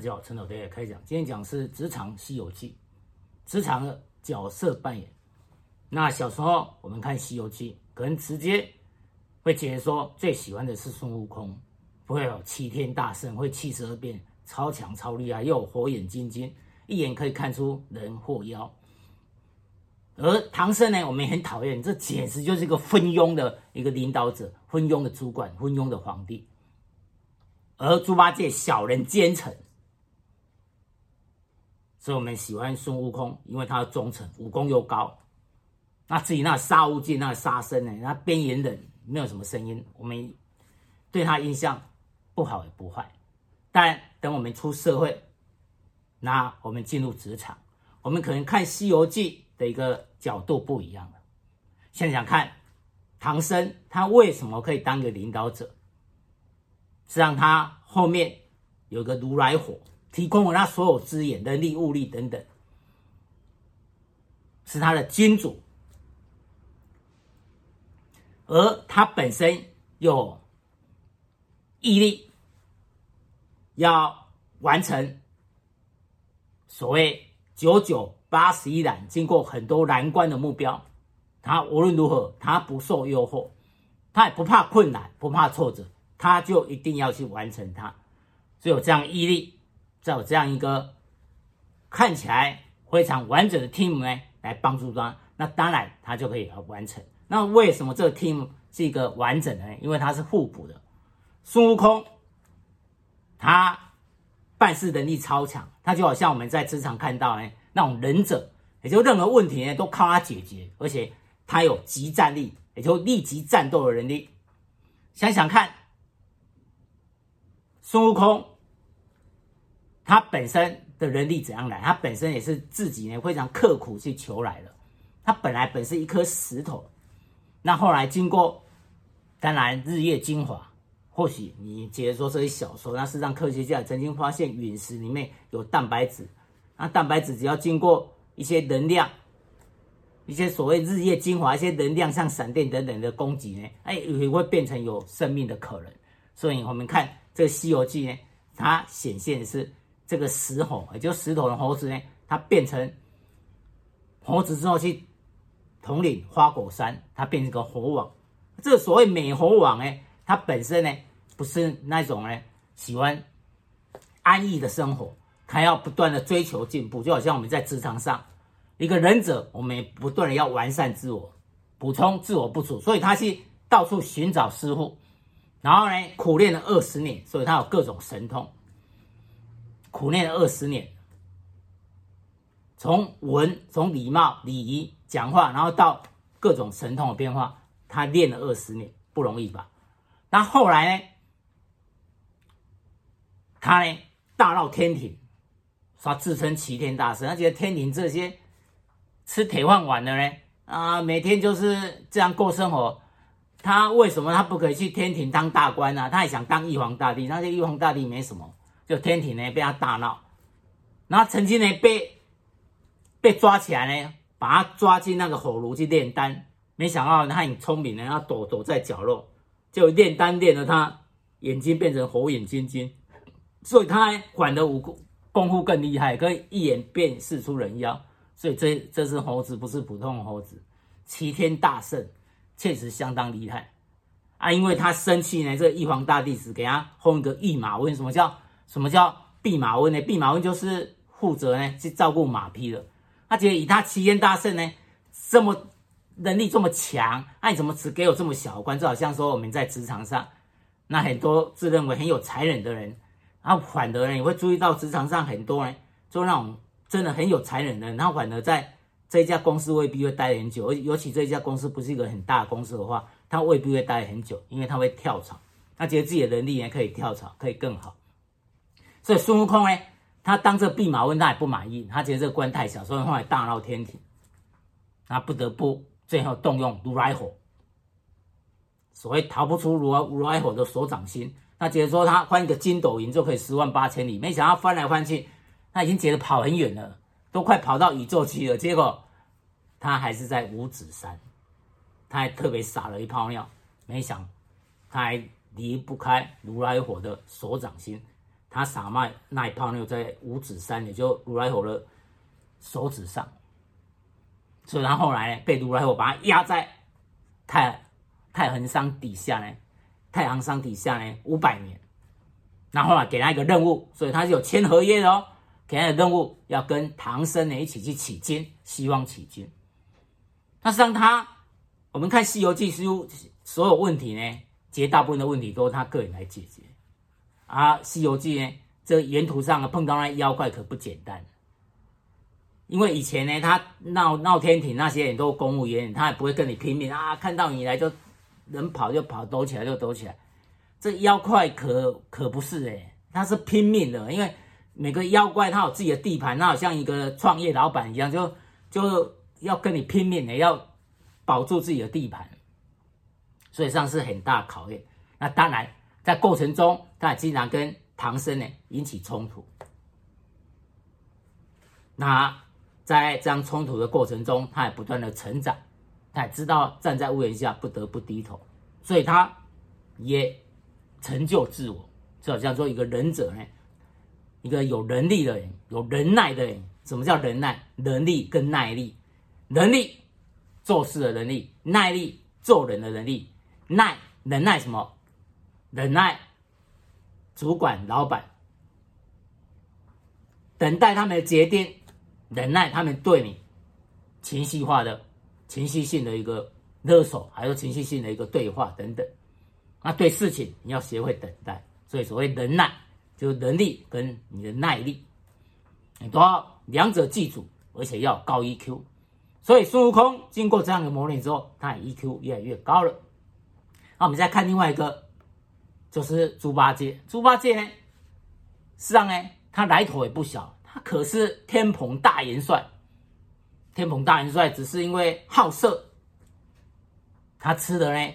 大家好，陈老爹开讲。今天讲是职场西游记，职场的角色扮演。那小时候我们看西游记，可能直接会觉得说最喜欢的是孙悟空，不会有齐天大圣，会七十二变，超强超厉害，又有火眼金睛，一眼可以看出人或妖。而唐僧呢，我们也很讨厌，这简直就是一个昏庸的一个领导者，昏庸的主管，昏庸的皇帝。而猪八戒小人奸臣，所以我们喜欢孙悟空，因为他的忠诚，武功又高。那至于那沙悟净那沙僧呢，那边缘人没有什么声音，我们对他印象不好也不坏。但等我们出社会，那我们进入职场，我们可能看《西游记》的一个角度不一样了。想想看，唐僧他为什么可以当个领导者？是让他后面有个如来火提供了他所有资源、人力、物力等等，是他的金主，而他本身有毅力，要完成所谓九九八十一难，经过很多难关的目标，他无论如何，他不受诱惑，他也不怕困难，不怕挫折。他就一定要去完成它，只有这样毅力，只有这样一个看起来非常完整的 team 呢，来帮助他，那当然他就可以完成。那为什么这个 team 是一个完整的呢？因为它是互补的。孙悟空他办事能力超强，他就好像我们在职场看到呢那种忍者，也就任何问题呢都靠他解决，而且他有即战力，也就立即战斗的能力。想想看。孙悟空，他本身的能力怎样来？他本身也是自己呢非常刻苦去求来的。他本来本是一颗石头，那后来经过，当然日夜精华，或许你觉得说这些小说，那事实上科学家曾经发现陨石里面有蛋白质，那蛋白质只要经过一些能量，一些所谓日夜精华，一些能量像闪电等等的攻击呢，哎，也会变成有生命的可能。所以我们看。这个《西游记》呢，它显现的是这个石猴，也就石头的猴子呢，它变成猴子之后去统领花果山，它变成个猴王。这所谓美猴王呢，它本身呢不是那种呢喜欢安逸的生活，它要不断的追求进步，就好像我们在职场上一个忍者，我们也不断的要完善自我，补充自我不足，所以他去到处寻找师傅。然后呢，苦练了二十年，所以他有各种神通。苦练了二十年，从文、从礼貌、礼仪、讲话，然后到各种神通的变化，他练了二十年，不容易吧？那后来呢，他呢大闹天庭，他自称齐天大圣，他觉得天庭这些吃铁饭碗的呢，啊，每天就是这样过生活。他为什么他不可以去天庭当大官呢、啊？他也想当玉皇大帝，那些玉皇大帝没什么，就天庭呢被他大闹，然后曾经呢被被抓起来呢，把他抓进那个火炉去炼丹，没想到他很聪明呢，他躲躲在角落，就炼丹炼了他眼睛变成火眼金睛，所以他还管的武功功夫更厉害，可以一眼辨识出人妖，所以这这只猴子不是普通的猴子，齐天大圣。确实相当厉害啊！因为他生气呢，这个玉皇大帝只给他封一个弼马温。什么叫什么叫弼马温呢？弼马温就是负责呢去照顾马匹的。他觉得以他齐天大圣呢这么能力这么强，那你怎么只给我这么小的官？就好像说我们在职场上，那很多自认为很有才能的人，然后反而呢你会注意到职场上很多人就那种真的很有才能的人，然后反而在。这一家公司未必会待很久，而尤其这一家公司不是一个很大的公司的话，他未必会待很久，因为他会跳槽，他觉得自己的能力也可以跳槽，可以更好。所以孙悟空呢，他当这弼马温，他也不满意，他觉得这个官太小，所以后来大闹天庭，他不得不最后动用如来火。所谓逃不出如来如来火的手掌心，他觉得说他翻一个筋斗云就可以十万八千里，没想到翻来翻去，他已经觉得跑很远了。都快跑到宇宙去了，结果他还是在五指山，他还特别撒了一泡尿，没想他还离不开如来火的手掌心，他撒卖那一泡妞在五指山，也就如来佛的手指上，所以他后来被如来佛把他压在太太行山底下呢，太行山底下呢五百年，然后啊给他一个任务，所以他是有签合约的哦，给他的任务要跟唐僧呢一起去取经，西望取经。那实际上他，我们看《西游记》书，所有问题呢，绝大部分的问题都是他个人来解决。啊，《西游记》呢，这沿途上碰到那妖怪可不简单。因为以前呢，他闹闹天庭那些人都公务员，他也不会跟你拼命啊，看到你来就能跑就跑，躲起来就躲起来。这妖怪可可不是诶，他是拼命的，因为每个妖怪他有自己的地盘，他好像一个创业老板一样，就就要跟你拼命的，要保住自己的地盘，所以上是很大考验。那当然。在过程中，他也经常跟唐僧呢引起冲突。那在这样冲突的过程中，他也不断的成长，他也知道站在屋檐下不得不低头，所以他也成就自我，就好像说一个忍者呢，一个有能力的人，有忍耐的人。什么叫忍耐？能力跟耐力，能力做事的能力，耐力做人的能力，耐忍耐什么？忍耐，主管、老板，等待他们的决定，忍耐他们对你情绪化的、情绪性的一个勒索，还有情绪性的一个对话等等。那对事情你要学会等待，所以所谓忍耐，就是能力跟你的耐力，你都要两者记住，而且要高 EQ。所以孙悟空经过这样的磨练之后，他 EQ 越来越高了。那我们再看另外一个。就是猪八戒，猪八戒呢，实际上呢，他来头也不小，他可是天蓬大元帅。天蓬大元帅只是因为好色，他吃的呢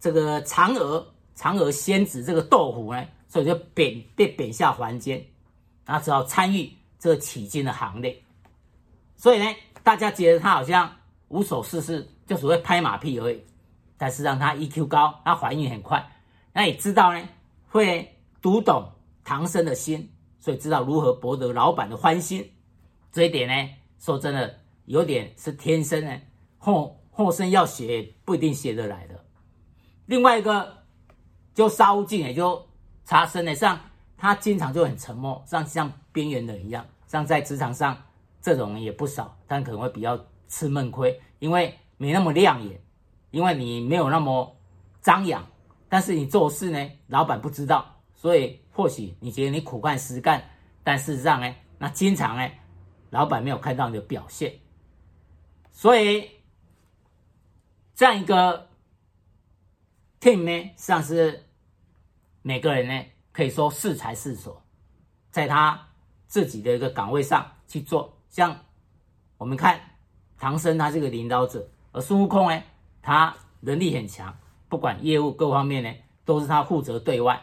这个嫦娥，嫦娥仙子这个豆腐呢，所以就贬被贬下凡间，他只好参与这个取经的行列。所以呢，大家觉得他好像无所事事，就只会拍马屁而已。但是让他 EQ 高，他反应很快。那也知道呢，会读懂唐僧的心，所以知道如何博得老板的欢心。这一点呢，说真的，有点是天生呢，后后生要学不一定学得来的。另外一个，就沙悟净，也就茶僧呢，像他经常就很沉默，像像边缘人一样。像在职场上，这种人也不少，但可能会比较吃闷亏，因为没那么亮眼，因为你没有那么张扬。但是你做事呢，老板不知道，所以或许你觉得你苦干实干，但事实上呢，那经常呢，老板没有看到你的表现，所以这样一个 team 呢，实际上是每个人呢，可以说适才适所，在他自己的一个岗位上去做。像我们看唐僧，他是个领导者，而孙悟空呢，他能力很强。不管业务各方面呢，都是他负责对外，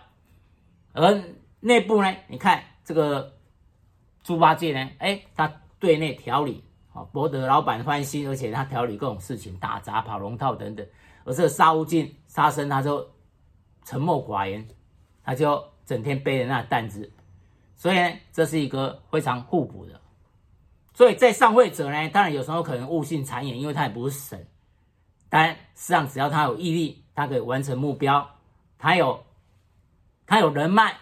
而内部呢，你看这个猪八戒呢，哎，他对内调理，啊，博得老板欢心，而且他调理各种事情，打杂、跑龙套等等。而这个沙悟净、沙僧，他就沉默寡言，他就整天背着那担子，所以呢，这是一个非常互补的。所以在上位者呢，当然有时候可能悟性谗言，因为他也不是神，但实际上只要他有毅力。他可以完成目标，他有，他有人脉，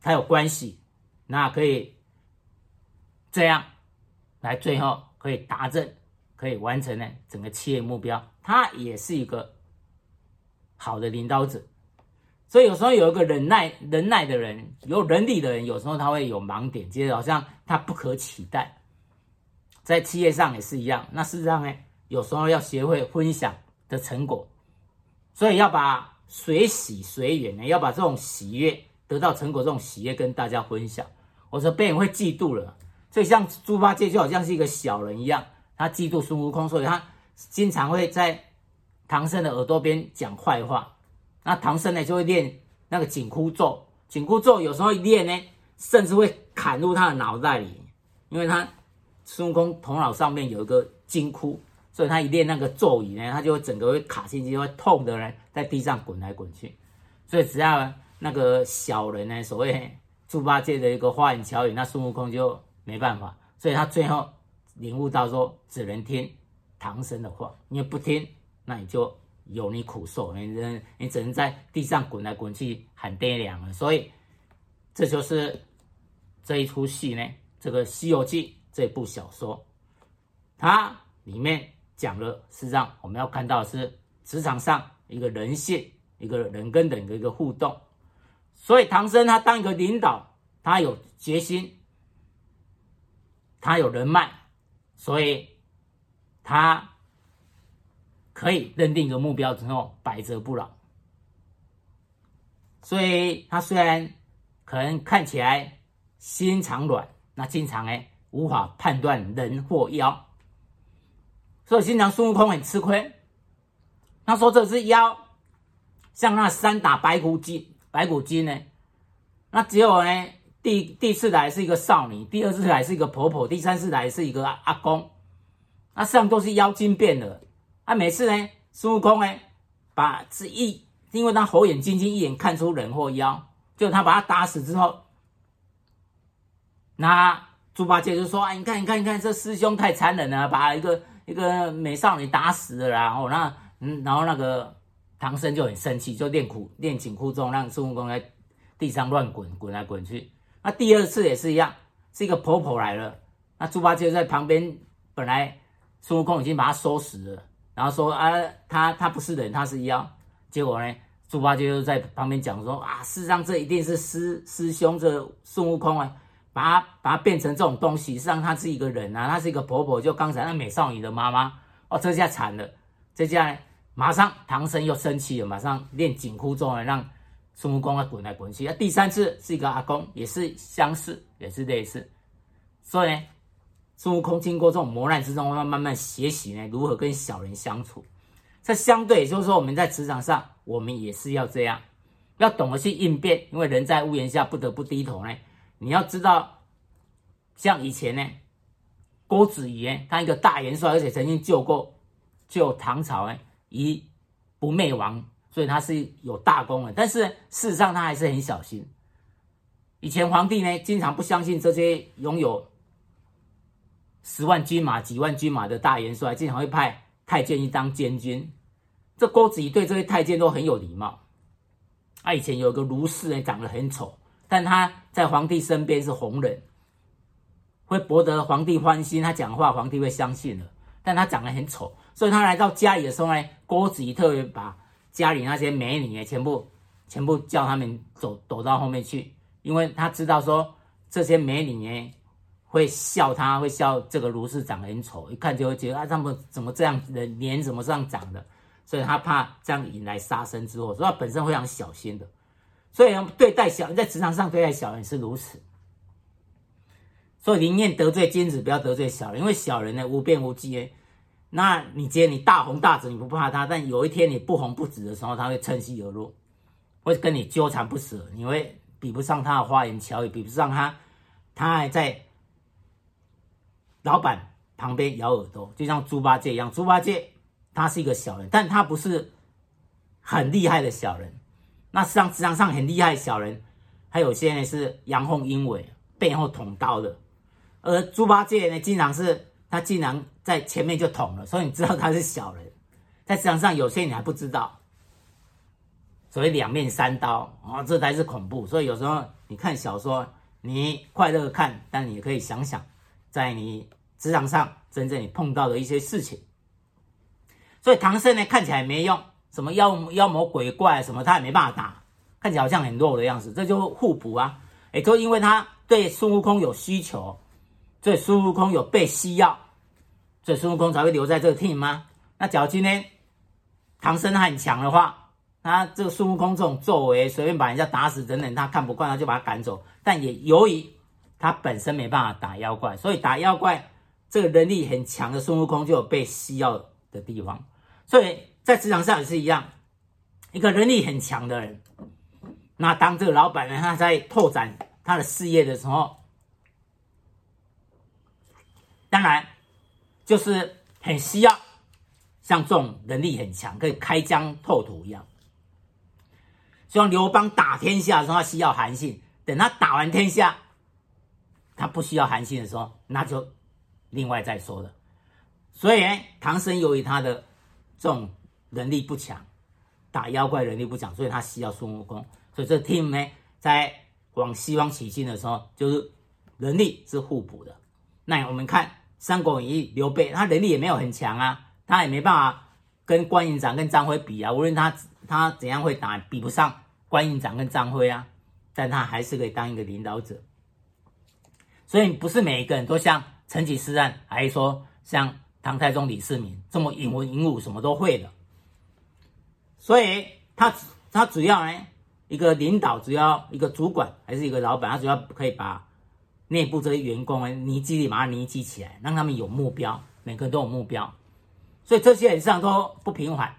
他有关系，那可以这样来，最后可以达成，可以完成呢整个企业目标。他也是一个好的领导者，所以有时候有一个忍耐、忍耐的人，有能力的人，有时候他会有盲点，觉得好像他不可取代。在企业上也是一样，那事实上呢，有时候要学会分享的成果。所以要把随喜随缘呢，要把这种喜悦得到成果，这种喜悦跟大家分享。我说别人会嫉妒了，所以像猪八戒就好像是一个小人一样，他嫉妒孙悟空，所以他经常会在唐僧的耳朵边讲坏话。那唐僧呢就会练那个紧箍咒，紧箍咒有时候一练呢，甚至会砍入他的脑袋里，因为他孙悟空头脑上面有一个金箍。所以他一练那个咒语呢，他就会整个会卡进去，会痛的呢，在地上滚来滚去。所以只要那个小人呢，所谓猪八戒的一个花言巧语，那孙悟空就没办法，所以他最后领悟到说，只能听唐僧的话，因为不听，那你就有你苦受，你你只能在地上滚来滚去喊爹娘了。所以这就是这一出戏呢，这个《西游记》这部小说，它里面讲了，实际上我们要看到的是职场上一个人性，一个人跟人的一个互动。所以唐僧他当一个领导，他有决心，他有人脉，所以他可以认定一个目标之后百折不挠。所以他虽然可能看起来心肠软，那经常呢无法判断人或妖，所以经常孙悟空很吃亏。他说这是妖，像那三打白骨精。白骨精呢？那只有呢，第第四来是一个少女，第二次来是一个婆婆，第三次来是一个阿阿公。那实际上都是妖精变的。啊，每次呢，孙悟空呢，把这一，因为他火眼金睛，一眼看出人或妖，就他把他打死之后，那猪八戒就说：“啊，你看，你看，你看，这师兄太残忍了，把一个一个美少女打死了。”然后那嗯，然后那个。唐僧就很生气，就练苦练紧箍咒，让孙悟空在地上乱滚，滚来滚去。那第二次也是一样，是一个婆婆来了，那猪八戒在旁边，本来孙悟空已经把他收拾了，然后说啊，他他不是人，他是妖。结果呢，猪八戒就在旁边讲说啊，世上这一定是师师兄这孙悟空啊，把他把他变成这种东西，实际上他是一个人啊，他是一个婆婆，就刚才那美少女的妈妈。哦，这下惨了，这下。马上唐僧又生气了，马上练紧箍咒来让孙悟空啊滚来滚去。那第三次是一个阿公，也是相似，也是类似。所以呢，孙悟空经过这种磨难之中，慢慢慢学习呢如何跟小人相处。这相对也就是说，我们在职场上，我们也是要这样，要懂得去应变。因为人在屋檐下，不得不低头呢。你要知道，像以前呢，郭子仪，他一个大元帅，而且曾经救过救唐朝呢。以不灭亡，所以他是有大功的。但是事实上，他还是很小心。以前皇帝呢，经常不相信这些拥有十万军马、几万军马的大元帅，经常会派太监去当监军。这郭子仪对这些太监都很有礼貌。他以前有个卢氏呢，长得很丑，但他在皇帝身边是红人，会博得皇帝欢心。他讲话，皇帝会相信的。但他长得很丑。所以他来到家里的时候呢，郭子仪特别把家里那些美女也全部全部叫他们走躲到后面去，因为他知道说这些美女呢会笑他，会笑这个卢氏长得很丑，一看就会觉得啊，他们怎么这样，的脸怎么这样长的？所以他怕这样引来杀身之祸，所以他本身非常小心的。所以对待小人，在职场上对待小人是如此。所以宁愿得罪君子，不要得罪小人，因为小人呢无边无际。那你今天你大红大紫，你不怕他，但有一天你不红不紫的时候，他会趁虚而入，会跟你纠缠不舍，你会比不上他的花言巧语，比不上他，他还在老板旁边咬耳朵，就像猪八戒一样。猪八戒他是一个小人，但他不是很厉害的小人。那实际上职场上很厉害的小人，还有些人是阳奉阴违，背后捅刀的，而猪八戒呢，经常是。他竟然在前面就捅了，所以你知道他是小人。在职场上，有些你还不知道，所谓两面三刀啊，这才是恐怖。所以有时候你看小说，你快乐看，但你也可以想想，在你职场上真正你碰到的一些事情。所以唐僧呢，看起来没用，什么妖妖魔鬼怪什么，他也没办法打，看起来好像很弱的样子，这就互补啊。也就因为他对孙悟空有需求。所以孙悟空有被需要，所以孙悟空才会留在这个 team 吗？那假如今天唐僧很强的话，那这个孙悟空这种作为，随便把人家打死等等，他看不惯，他就把他赶走。但也由于他本身没办法打妖怪，所以打妖怪这个能力很强的孙悟空就有被需要的地方。所以在职场上也是一样，一个能力很强的人，那当这个老板呢，他在拓展他的事业的时候。当然，就是很需要像这种能力很强，可以开疆拓土一样。就像刘邦打天下的时候，他需要韩信；等他打完天下，他不需要韩信的时候，那就另外再说了。所以，唐僧由于他的这种能力不强，打妖怪能力不强，所以他需要孙悟空。所以这 team 呢，在往西方取经的时候，就是能力是互补的。那我们看《三国演义》，刘备他能力也没有很强啊，他也没办法跟关营长跟张飞比啊。无论他他怎样会打，比不上关营长跟张飞啊，但他还是可以当一个领导者。所以不是每一个人都像成吉思汗，还是说像。唐太宗李世民这么引文武武，什么都会的，所以他他主要呢，一个领导，主要一个主管还是一个老板，他主要可以把内部这些员工呢凝聚力把它凝聚起来，让他们有目标，每个人都有目标，所以这些人上都不平凡。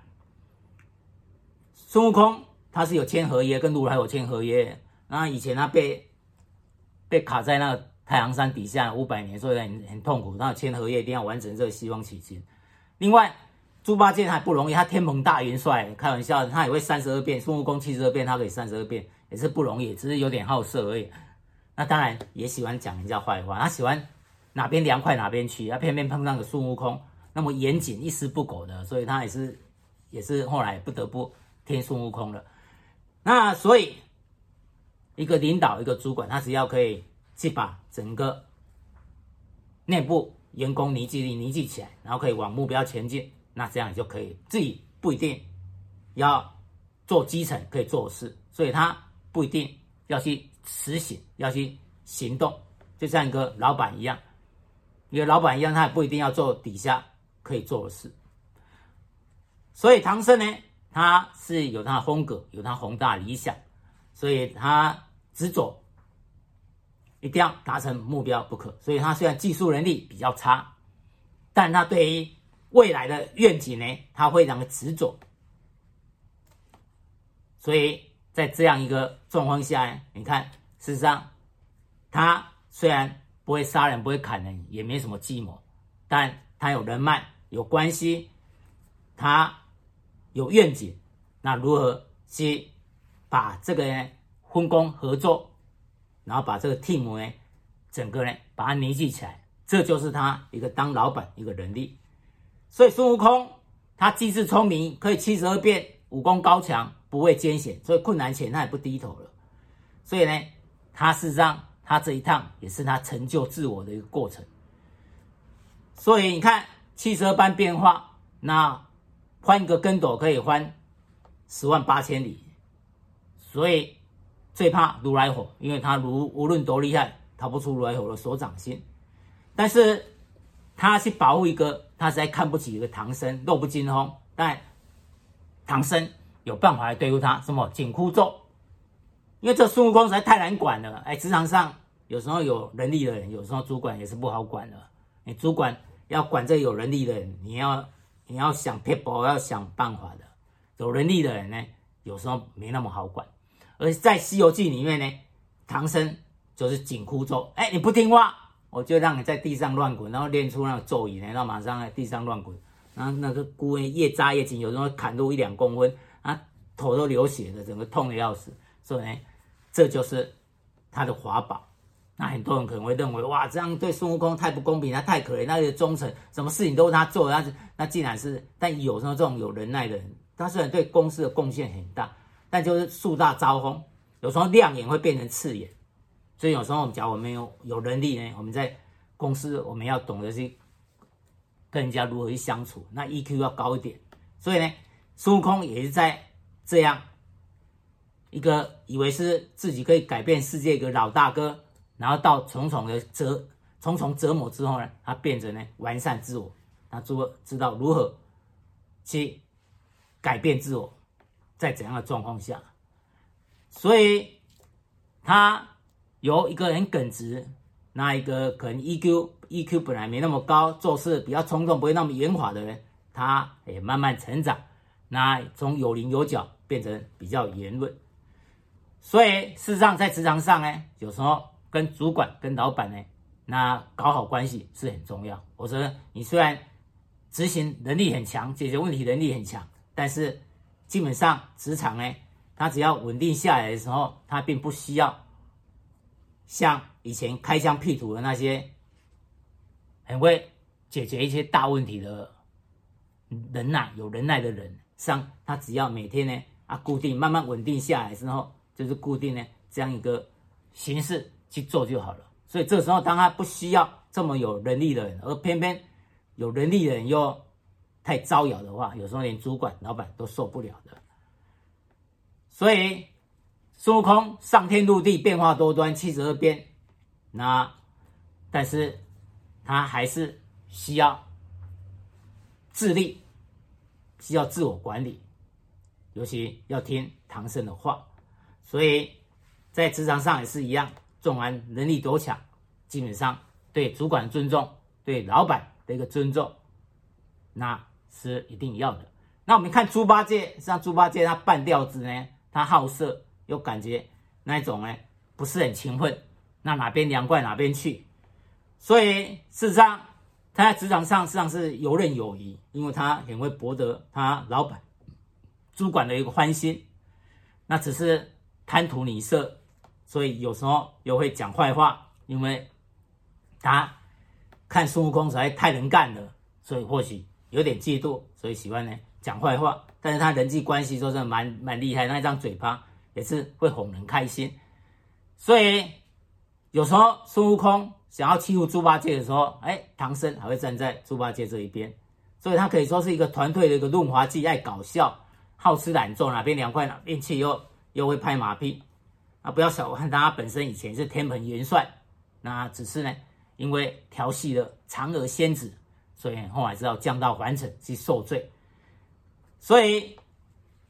孙悟空他是有签合约，跟如来有签合约，那以前他被被卡在那个。太阳山底下五百年，所以很很痛苦。他签合约一定要完成这个西方取经。另外，猪八戒还不容易，他天蓬大元帅，开玩笑，他也会三十二变。孙悟空七十二变，他可以三十二变，也是不容易，只是有点好色而已。那当然也喜欢讲人家坏话，他喜欢哪边凉快哪边去，他偏偏碰上个孙悟空那么严谨、一丝不苟的，所以他也是也是后来不得不听孙悟空了。那所以一个领导、一个主管，他只要可以。去把整个内部员工凝聚力凝聚起来，然后可以往目标前进，那这样就可以。自己不一定要做基层可以做的事，所以他不一定要去实行，要去行动，就像一个老板一样，一个老板一样，他也不一定要做底下可以做的事。所以唐僧呢，他是有他的风格，有他宏大理想，所以他执着。一定要达成目标不可，所以他虽然技术能力比较差，但他对于未来的愿景呢，他非常的执着。所以在这样一个状况下呢，你看，事实上他虽然不会杀人，不会砍人，也没什么计谋，但他有人脉，有关系，他有愿景，那如何去把这个呢分工合作？然后把这个 team 呢，整个呢把它凝聚起来，这就是他一个当老板一个能力。所以孙悟空他机智聪明，可以七十二变，武功高强，不畏艰险，所以困难前他也不低头了。所以呢，他事实上他这一趟也是他成就自我的一个过程。所以你看七十二般变化，那翻一个跟斗可以翻十万八千里，所以。最怕如来火，因为他如无论多厉害，逃不出如来火的手掌心。但是他去保护一个，他实在看不起一个唐僧，弱不禁风。但唐僧有办法来对付他，什么紧箍咒？因为这孙悟空实在太难管了。哎，职场上有时候有能力的人，有时候主管也是不好管的。你主管要管这有能力的人，你要你要想 people，要想办法的。有能力的人呢，有时候没那么好管。而在《西游记》里面呢，唐僧就是紧箍咒，哎，你不听话，我就让你在地上乱滚，然后练出那个咒语呢，然后马上在地上乱滚，然后那个箍越扎越紧，有时候砍入一两公分，啊，头都流血的，整个痛的要死。所以呢，这就是他的法宝。那很多人可能会认为，哇，这样对孙悟空太不公平，他太可怜，那些忠臣，什么事情都是他做，那那既然是，但有时候这种有能耐的人，他虽然对公司的贡献很大。但就是树大招风，有时候亮眼会变成刺眼，所以有时候我们讲我们有有能力呢，我们在公司我们要懂得去跟人家如何去相处，那 EQ 要高一点。所以呢，孙悟空也是在这样一个以为是自己可以改变世界一个老大哥，然后到重重的折重重折磨之后呢，他变成呢完善自我，他知知道如何去改变自我。在怎样的状况下，所以他由一个人耿直，那一个可能 EQ EQ 本来没那么高，做事比较冲动，不会那么圆滑的人，他也慢慢成长，那从有棱有角变成比较圆润。所以事实上，在职场上呢，有时候跟主管、跟老板呢，那搞好关系是很重要。我说，你虽然执行能力很强，解决问题能力很强，但是。基本上职场呢，他只要稳定下来的时候，他并不需要像以前开疆辟土的那些很会解决一些大问题的忍耐、有忍耐的人，像他只要每天呢啊固定慢慢稳定下来之后，就是固定呢这样一个形式去做就好了。所以这时候当他不需要这么有能力的人，而偏偏有能力的人又太招摇的话，有时候连主管、老板都受不了的。所以。孙悟空上天入地，变化多端，七十二变。那，但是他还是需要自立，需要自我管理，尤其要听唐僧的话。所以在职场上也是一样，纵然能力多强，基本上对主管尊重，对老板的一个尊重，那是一定要的。那我们看猪八戒，像猪八戒他半吊子呢，他好色。有感觉那一种呢，不是很勤奋，那哪边凉快哪边去。所以事实上他在职场上实际上是游刃有余，因为他很会博得他老板、主管的一个欢心。那只是贪图女色，所以有时候又会讲坏话，因为他看孙悟空实在太能干了，所以或许有点嫉妒，所以喜欢呢讲坏话。但是他人际关系说真的蛮蛮厉害，那一张嘴巴。也是会哄人开心，所以有时候孙悟空想要欺负猪八戒的时候，哎，唐僧还会站在猪八戒这一边，所以他可以说是一个团队的一个润滑剂，爱搞笑，好吃懒做，哪边凉快哪边去，又又会拍马屁。啊，不要小看他，本身以前是天蓬元帅，那只是呢，因为调戏了嫦娥仙子，所以后来只好降到凡尘去受罪，所以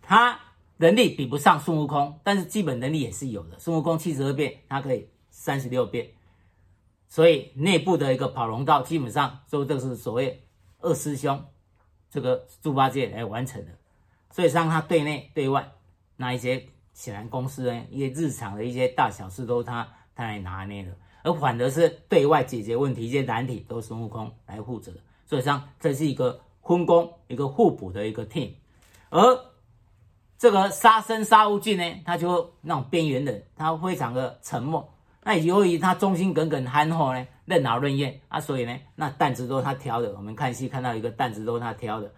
他。能力比不上孙悟空，但是基本能力也是有的。孙悟空七十二变，他可以三十六变，所以内部的一个跑龙套，基本上就都是所谓二师兄这个猪八戒来完成的。所以让他对内对外那一些显然公司呢，一些日常的一些大小事都是他他来拿捏的，而反而是对外解决问题一些难题都是孙悟空来负责。所以像这是一个分工一个互补的一个 team，而。这个沙僧沙悟净呢，他就那种边缘人，他非常的沉默。那由于他忠心耿耿、憨厚呢，任劳任怨啊，所以呢，那担子都是他挑的。我们看戏看到一个担子都是他挑的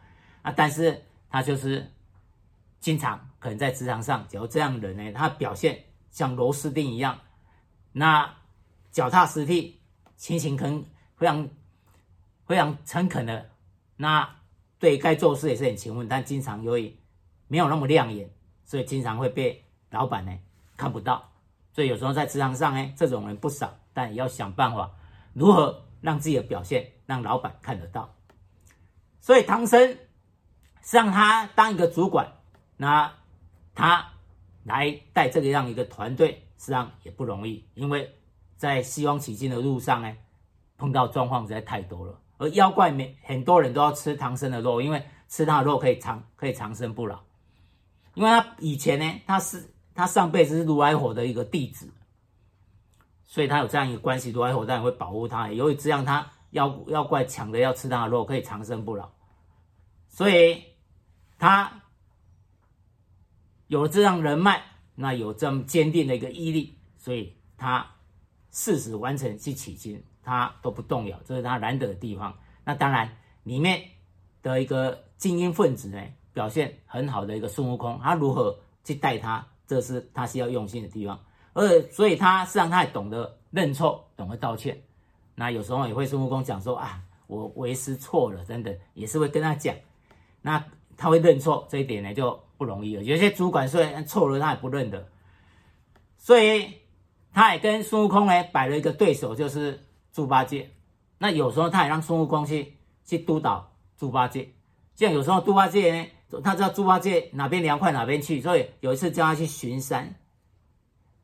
啊，但是他就是经常可能在职场上，假如这样的人呢，他表现像螺丝钉一样，那脚踏实地、勤勤恳非常非常诚恳的，那对该做事也是很勤奋，但经常由于。没有那么亮眼，所以经常会被老板呢看不到。所以有时候在职场上呢，这种人不少，但也要想办法如何让自己的表现让老板看得到。所以唐僧让他当一个主管，那他来带这个样一个团队，实际上也不容易，因为在西方取经的路上呢，碰到状况实在太多了，而妖怪们很多人都要吃唐僧的肉，因为吃他的肉可以长可以长生不老。因为他以前呢，他是他上辈子是如来佛的一个弟子，所以他有这样一个关系，如来佛当然会保护他。由于这样，他妖妖怪抢着要吃他的肉，可以长生不老，所以他有了这样人脉，那有这么坚定的一个毅力，所以他誓死完成去取经，他都不动摇，这是他难得的地方。那当然，里面的一个精英分子呢，表现很好的一个孙悟空，他如何去带他，这是他需要用心的地方。而所以他实际上他也懂得认错，懂得道歉。那有时候也会孙悟空讲说啊，我为师错了，等等，也是会跟他讲。那他会认错这一点呢就不容易了。有些主管虽然错了，他也不认得。所以他也跟孙悟空呢摆了一个对手，就是猪八戒。那有时候他也让孙悟空去去督导猪八戒。像有时候猪八戒呢。他知道猪八戒哪边凉快哪边去，所以有一次叫他去巡山，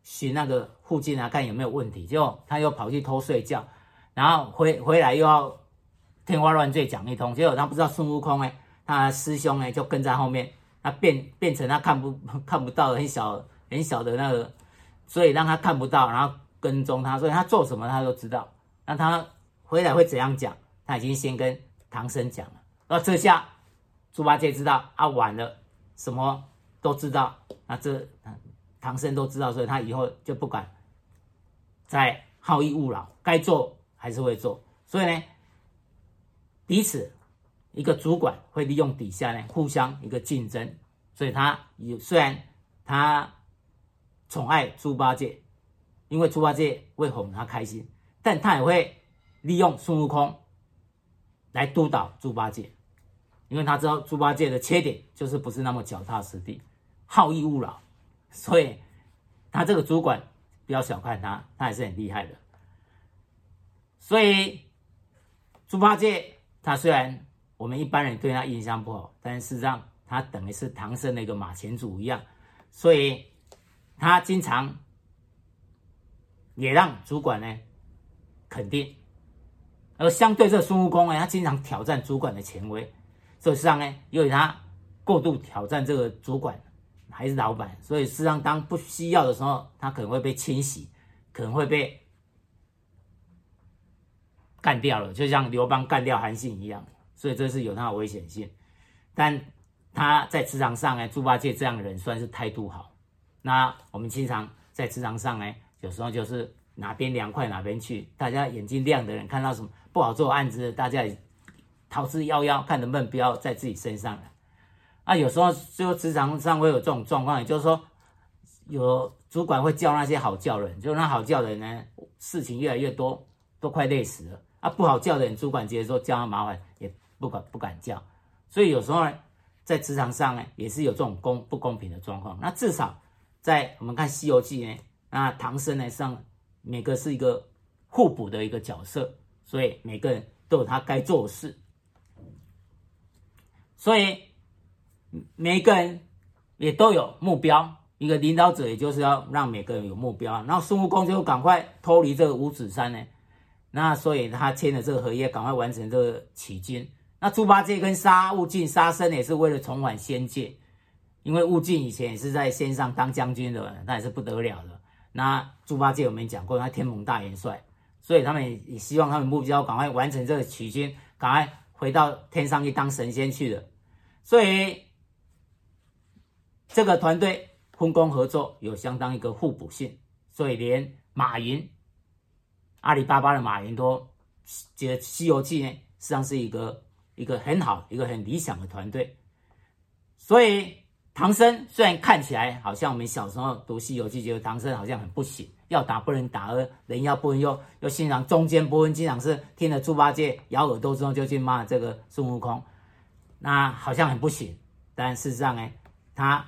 巡那个附近啊，看有没有问题。结果他又跑去偷睡觉，然后回回来又要天花乱坠讲一通。结果他不知道孙悟空呢，他师兄呢就跟在后面，他变变成他看不看不到很小很小的那个，所以让他看不到，然后跟踪他，所以他做什么他都知道。那他回来会怎样讲？他已经先跟唐僧讲了。那这下。猪八戒知道啊，晚了，什么都知道，那这唐僧都知道，所以他以后就不敢在好逸恶劳，该做还是会做。所以呢，彼此一个主管会利用底下呢互相一个竞争。所以他有虽然他宠爱猪八戒，因为猪八戒会哄他开心，但他也会利用孙悟空来督导猪八戒，因为他知道猪八戒的缺点就是不是那么脚踏实地，好逸恶劳，所以他这个主管不要小看他，他还是很厉害的。所以猪八戒他虽然我们一般人对他印象不好，但是事实上。他等于是唐僧的一个马前卒一样，所以他经常也让主管呢肯定，而相对这孙悟空呢，他经常挑战主管的权威，所以实际上呢，由于他过度挑战这个主管还是老板，所以实上当不需要的时候，他可能会被清洗，可能会被干掉了，就像刘邦干掉韩信一样，所以这是有他的危险性，但。他在职场上呢，猪八戒这样的人算是态度好。那我们经常在职场上呢，有时候就是哪边凉快哪边去。大家眼睛亮的人看到什么不好做案子，大家逃之夭夭，看能不能不要在自己身上来。啊，有时候就职场上会有这种状况，也就是说，有主管会叫那些好叫人，就那好叫的人呢，事情越来越多，都快累死了。啊，不好叫的人，主管直接说叫他麻烦，也不敢不敢叫。所以有时候呢。在职场上呢，也是有这种公不公平的状况。那至少在我们看《西游记》呢，那唐僧呢上每个是一个互补的一个角色，所以每个人都有他该做的事。所以每一个人也都有目标，一个领导者也就是要让每个人有目标。然后孙悟空就赶快脱离这个五指山呢，那所以他签了这个合约，赶快完成这个取经。那猪八戒跟沙悟净、沙僧也是为了重返仙界，因为悟净以前也是在仙上当将军的，那也是不得了的。那猪八戒我们讲过，他天蓬大元帅，所以他们也希望他们目标赶快完成这个取经，赶快回到天上去当神仙去了。所以这个团队分工合作有相当一个互补性，所以连马云、阿里巴巴的马云都觉得《西游记》呢，实际上是一个。一个很好、一个很理想的团队，所以唐僧虽然看起来好像我们小时候读《西游记》，觉得唐僧好像很不行，要打不能打，而人要不能又又欣赏中间不分，经常是听了猪八戒咬耳朵之后就去骂这个孙悟空，那好像很不行。但事实上呢，他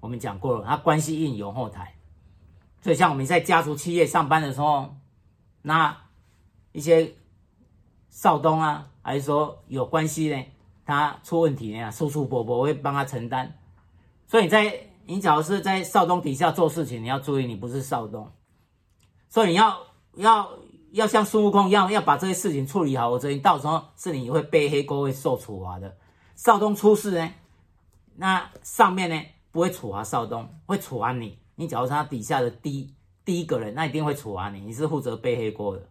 我们讲过了，他关系硬有后台，所以像我们在家族企业上班的时候，那一些少东啊。还是说有关系呢？他出问题呢，叔叔伯伯会帮他承担。所以你在你假如是在少东底下做事情，你要注意，你不是少东。所以你要要要像孙悟空一样，要把这些事情处理好，否则你到时候是你会背黑锅，会受处罚的。少东出事呢，那上面呢不会处罚少东，会处罚你。你假如是他底下的第一第一个人，那一定会处罚你，你是负责背黑锅的。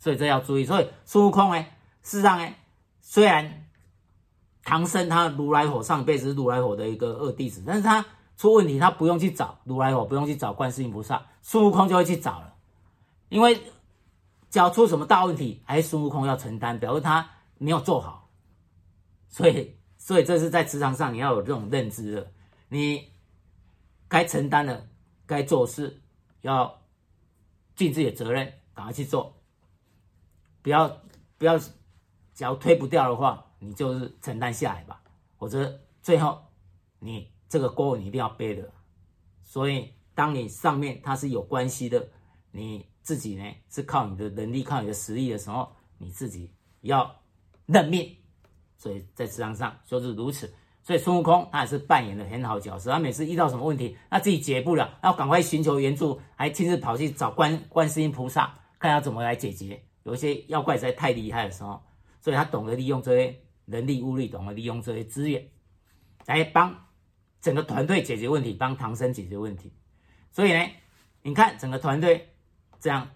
所以这要注意。所以孙悟空呢，事实上呢。虽然唐僧他如来佛上辈子是如来佛的一个二弟子，但是他出问题，他不用去找如来佛，不用去找观世音菩萨，孙悟空就会去找了。因为只要出什么大问题，还是孙悟空要承担，表示他没有做好。所以，所以这是在职场上你要有这种认知的，你该承担的、该做事，要尽自己的责任，赶快去做，不要不要。只要推不掉的话，你就是承担下来吧，否则最后你这个锅你一定要背的。所以，当你上面它是有关系的，你自己呢是靠你的能力、靠你的实力的时候，你自己要认命。所以在职场上就是如此。所以孙悟空他也是扮演的很好角色，他每次遇到什么问题，他自己解不了，要赶快寻求援助，还亲自跑去找观观世音菩萨，看要怎么来解决。有一些妖怪实在太厉害的时候。所以他懂得利用这些人力物力，懂得利用这些资源，来帮整个团队解决问题，帮唐僧解决问题。所以呢，你看整个团队这样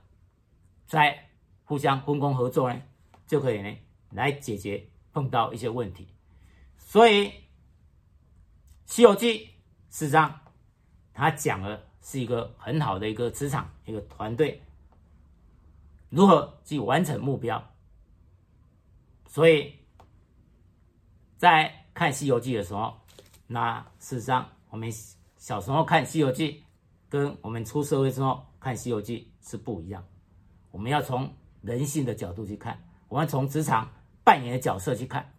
在互相分工合作呢，就可以呢来解决碰到一些问题。所以《西游记》事实上他讲的是一个很好的一个职场，一个团队如何去完成目标。所以，在看《西游记》的时候，那事实上我们小时候看《西游记》，跟我们出社会之后看《西游记》是不一样。我们要从人性的角度去看，我们从职场扮演的角色去看。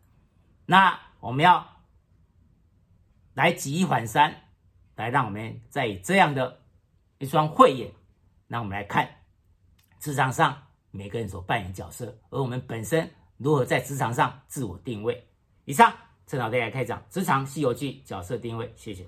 那我们要来举一反三，来让我们再以这样的一双慧眼，让我们来看职场上每个人所扮演角色，而我们本身。如何在职场上自我定位？以上，趁老师来开讲《职场西游记》角色定位，谢谢。